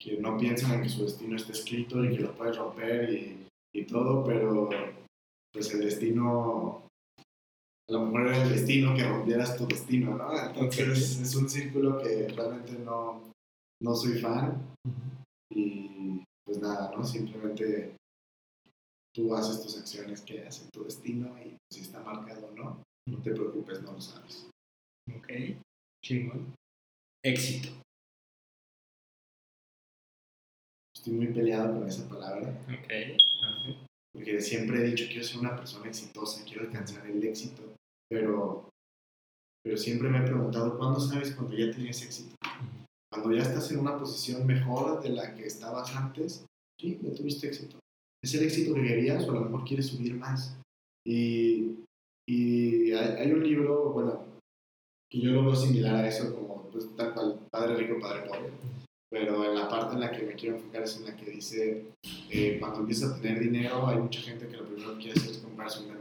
que no piensan en que su destino está escrito y que lo puedes romper y, y todo, pero pues el destino, a lo mejor era el destino que rompieras tu destino, ¿no? Entonces okay. es un círculo que realmente no, no soy fan y pues nada, ¿no? Simplemente tú haces tus acciones que hacen tu destino y si está marcado o no, no te preocupes, no lo sabes. Ok, chingón. Éxito. Estoy muy peleado con esa palabra. Ok. Porque siempre he dicho quiero ser una persona exitosa, quiero alcanzar el éxito, pero, pero siempre me he preguntado, ¿cuándo sabes cuando ya tienes éxito? Cuando ya estás en una posición mejor de la que estabas antes, sí, ya tuviste éxito. ¿Es el éxito que querías o a lo mejor quieres subir más? Y y hay, hay, un libro, bueno, que yo lo veo similar a eso, como pues, tal cual, Padre Rico, Padre Pobre. Pero en la parte en la que me quiero enfocar es en la que dice, eh, cuando empiezas a tener dinero, hay mucha gente que lo primero que quiere hacer es comprarse un BMW.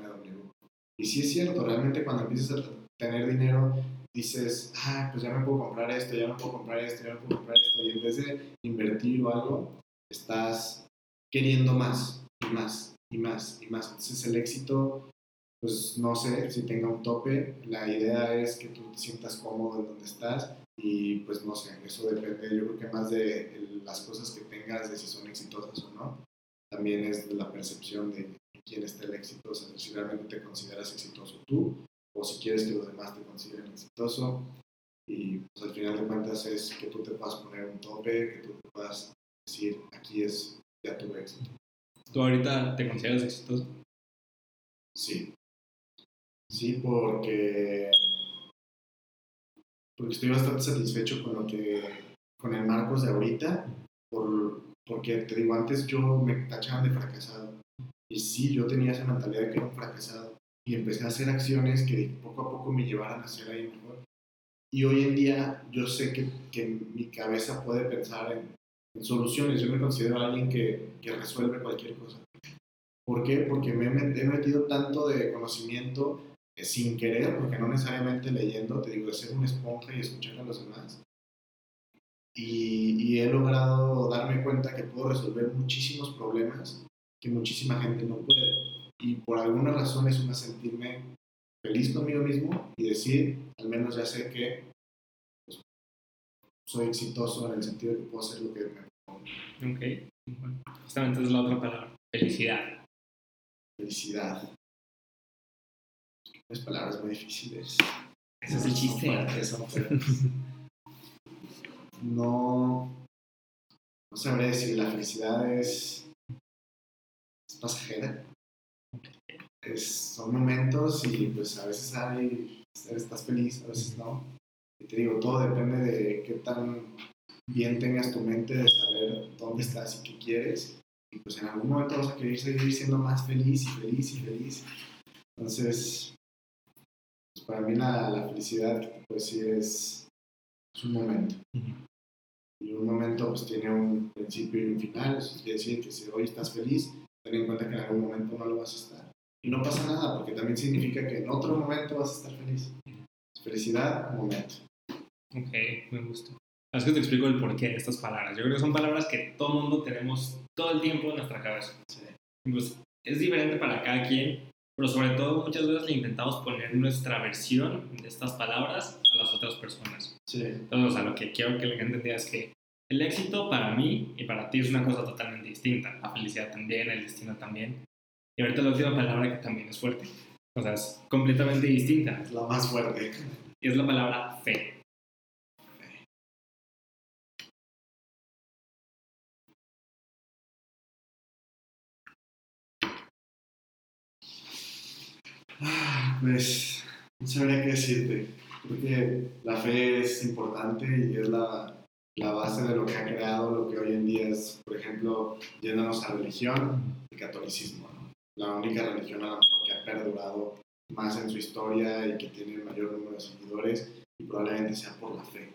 Y sí es cierto, realmente cuando empiezas a tener dinero, dices, ah, pues ya me puedo comprar esto, ya me puedo comprar esto, ya me puedo comprar esto. Y en vez de invertir o algo, estás queriendo más y más y más y más. Entonces el éxito pues no sé si tenga un tope. La idea es que tú te sientas cómodo en donde estás y pues no sé, eso depende yo creo que más de las cosas que tengas, de si son exitosas o no. También es la percepción de quién está el éxito, o sea, si realmente te consideras exitoso tú o si quieres que los demás te consideren exitoso. Y pues al final de cuentas es que tú te puedas poner un tope, que tú te puedas decir, aquí es ya tu éxito. ¿Tú ahorita te consideras exitoso? Sí, Sí, porque, porque estoy bastante satisfecho con lo que, con el Marcos de ahorita, por, porque te digo, antes yo me tachaban de fracasado. Y sí, yo tenía esa mentalidad de que era un fracasado. Y empecé a hacer acciones que poco a poco me llevaran a ser ahí mejor. y hoy en día yo sé que, que mi cabeza puede pensar en, en soluciones. Yo me considero alguien que, que, resuelve cualquier cosa. ¿Por qué? Porque me he metido tanto de conocimiento eh, sin querer, porque no necesariamente leyendo, te digo, de ser una esponja y escuchar a los demás. Y, y, he logrado darme cuenta que puedo resolver muchísimos problemas que muchísima gente no puede. Y por alguna razón es una sentirme feliz conmigo mismo y decir, al menos ya sé que pues, soy exitoso en el sentido de que puedo hacer lo que me propongo. Ok, justamente es la otra palabra, felicidad. Felicidad. Las palabras muy difíciles. Ese es el chiste. <laughs> No, no sabré decir, la felicidad es, es pasajera son momentos y pues a veces hay, estás feliz, a veces no. Y te digo, todo depende de qué tan bien tengas tu mente de saber dónde estás y qué quieres. Y pues en algún momento vas a querer seguir siendo más feliz y feliz y feliz. Entonces, pues para mí la, la felicidad pues sí es, es un momento. Y un momento pues tiene un principio y un final. Eso quiere decir que si hoy estás feliz, ten en cuenta que en algún momento no lo vas a estar. Y no pasa nada, porque también significa que en otro momento vas a estar feliz. Felicidad, momento. Ok, me gusta. Es que te explico el porqué de estas palabras. Yo creo que son palabras que todo mundo tenemos todo el tiempo en nuestra cabeza. Pues, es diferente para cada quien, pero sobre todo muchas veces le intentamos poner nuestra versión de estas palabras a las otras personas. Sí. Entonces, o sea, lo que quiero que la gente entienda es que el éxito para mí y para ti es una cosa totalmente distinta. La felicidad también, el destino también. Y ahorita la última palabra que también es fuerte. O sea, es completamente distinta. Es la más fuerte. Y es la palabra fe. Pues no sabría qué decirte. Porque la fe es importante y es la, la, base de lo que ha creado lo que hoy en día es, por ejemplo, yéndonos a religión, el catolicismo la única religión a lo mejor que ha perdurado más en su historia y que tiene el mayor número de seguidores y probablemente sea por la fe.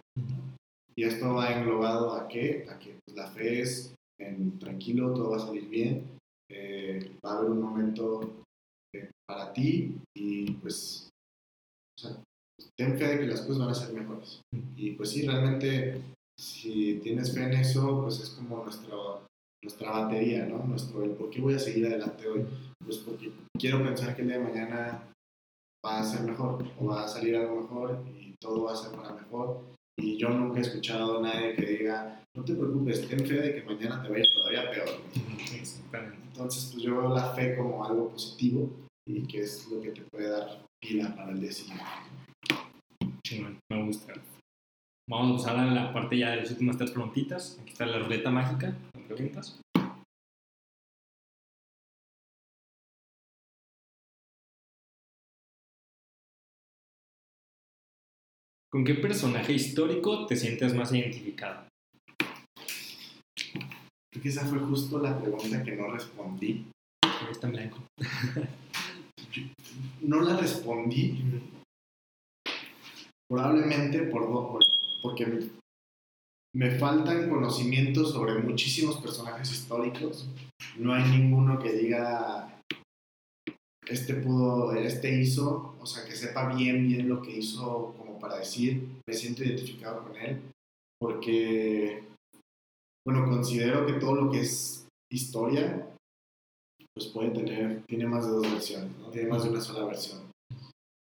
Y esto va englobado a qué? A que pues, la fe es en tranquilo, todo va a salir bien, eh, va a haber un momento eh, para ti y pues o sea, ten fe de que las cosas van a ser mejores. Y pues sí, realmente si tienes fe en eso, pues es como nuestro, nuestra batería, ¿no? Nuestro, el por qué voy a seguir adelante hoy pues porque quiero pensar que el día de mañana va a ser mejor o va a salir algo mejor y todo va a ser para mejor. Y yo nunca he escuchado a nadie que diga, no te preocupes, ten fe de que mañana te va a ir todavía peor. Entonces, pues yo veo la fe como algo positivo y que es lo que te puede dar pila para el día siguiente. me gusta. Vamos a pasar a la parte ya de las últimas tres preguntitas. Aquí está la ruleta mágica preguntas. ¿Con qué personaje histórico te sientes más identificado? Creo que esa fue justo la pregunta que no respondí. Está en blanco. no la respondí. Probablemente por, porque me faltan conocimientos sobre muchísimos personajes históricos. No hay ninguno que diga este pudo, este hizo, o sea, que sepa bien, bien lo que hizo para decir, me siento identificado con él, porque, bueno, considero que todo lo que es historia, pues puede tener, tiene más de dos versiones, ¿no? Tiene más de una sola versión.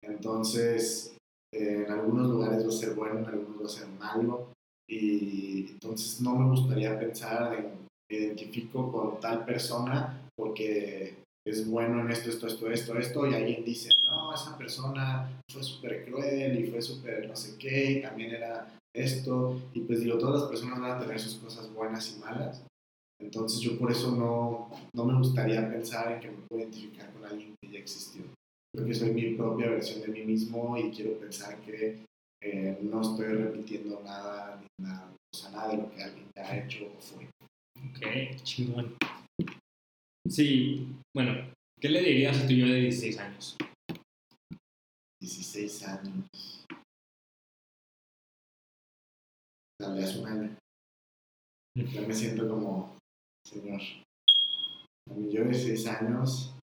Entonces, en algunos lugares va a ser bueno, en algunos va a ser malo, y entonces no me gustaría pensar en me identifico con tal persona porque es bueno en esto, esto, esto, esto, esto, y alguien dice, no, esa persona fue súper cruel y fue súper no sé qué, y también era esto, y pues digo, todas las personas van a tener sus cosas buenas y malas, entonces yo por eso no, no me gustaría pensar en que me puedo identificar con alguien que ya existió. Creo que soy mi propia versión de mí mismo y quiero pensar que eh, no estoy repitiendo nada, ni nada, o sea, nada de lo que alguien ya ha hecho o fue. Ok, chingón. Sí, bueno, ¿qué le dirías a tu yo de 16 años? 16 años. Dale, hace un año. Ya me siento como, señor. A mí yo de 6 años,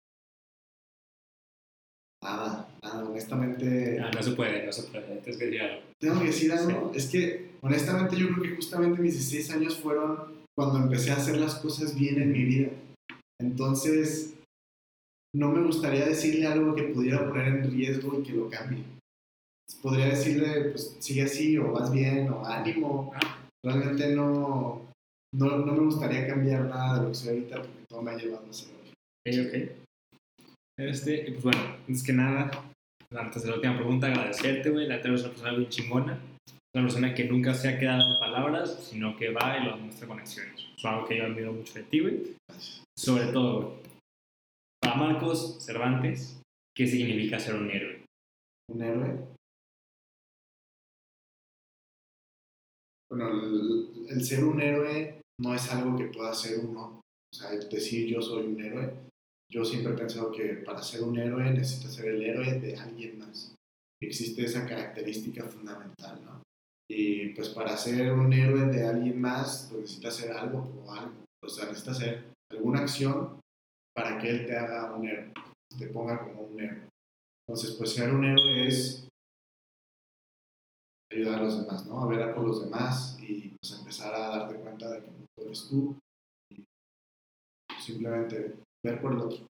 nada, nada, honestamente. Ah, no se puede, no se puede. Tienes que decir algo. Tengo que decir algo, es que honestamente yo creo que justamente mis 16 años fueron cuando empecé a hacer las cosas bien en mi vida. Entonces, no me gustaría decirle algo que pudiera poner en riesgo y que lo cambie. Podría decirle, pues sigue así, o vas bien, o ánimo. Realmente no, no, no me gustaría cambiar nada de lo que soy ahorita porque todo me ha llevado a ser hoy. Ok, ok. Este, y pues bueno, antes que nada, antes de la última pregunta, agradecerte, güey. La eres una persona bien chingona. Una persona que nunca se ha quedado en palabras, sino que va y lo muestra con acciones. Es algo que yo admiro mucho de ti, güey. Sobre todo, güey. Para Marcos Cervantes, ¿qué significa ser un héroe? un héroe. Bueno, el, el ser un héroe no es algo que pueda ser uno. O sea, decir yo soy un héroe. Yo siempre he pensado que para ser un héroe necesitas ser el héroe de alguien más. Existe esa característica fundamental, ¿no? Y pues para ser un héroe de alguien más, pues necesitas hacer algo o algo. O sea, necesitas hacer alguna acción para que él te haga un héroe, te ponga como un héroe. Entonces, pues ser un héroe es ayudar a los demás, ¿no? A ver a por los demás y pues empezar a darte cuenta de que no eres tú y simplemente por.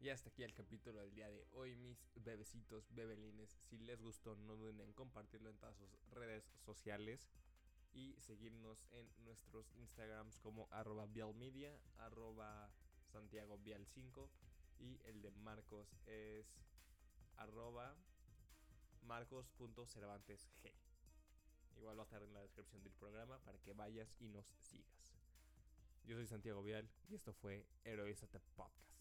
Y hasta aquí el capítulo del día de hoy, mis bebecitos, bebelines. Si les gustó, no duden en compartirlo en todas sus redes sociales y seguirnos en nuestros Instagrams como arroba bialmedia, arroba Santiago Vial 5 y el de Marcos es arroba marcos.cervantesg. Igual va a estar en la descripción del programa para que vayas y nos sigas. Yo soy Santiago Vial y esto fue Heroízate Podcast.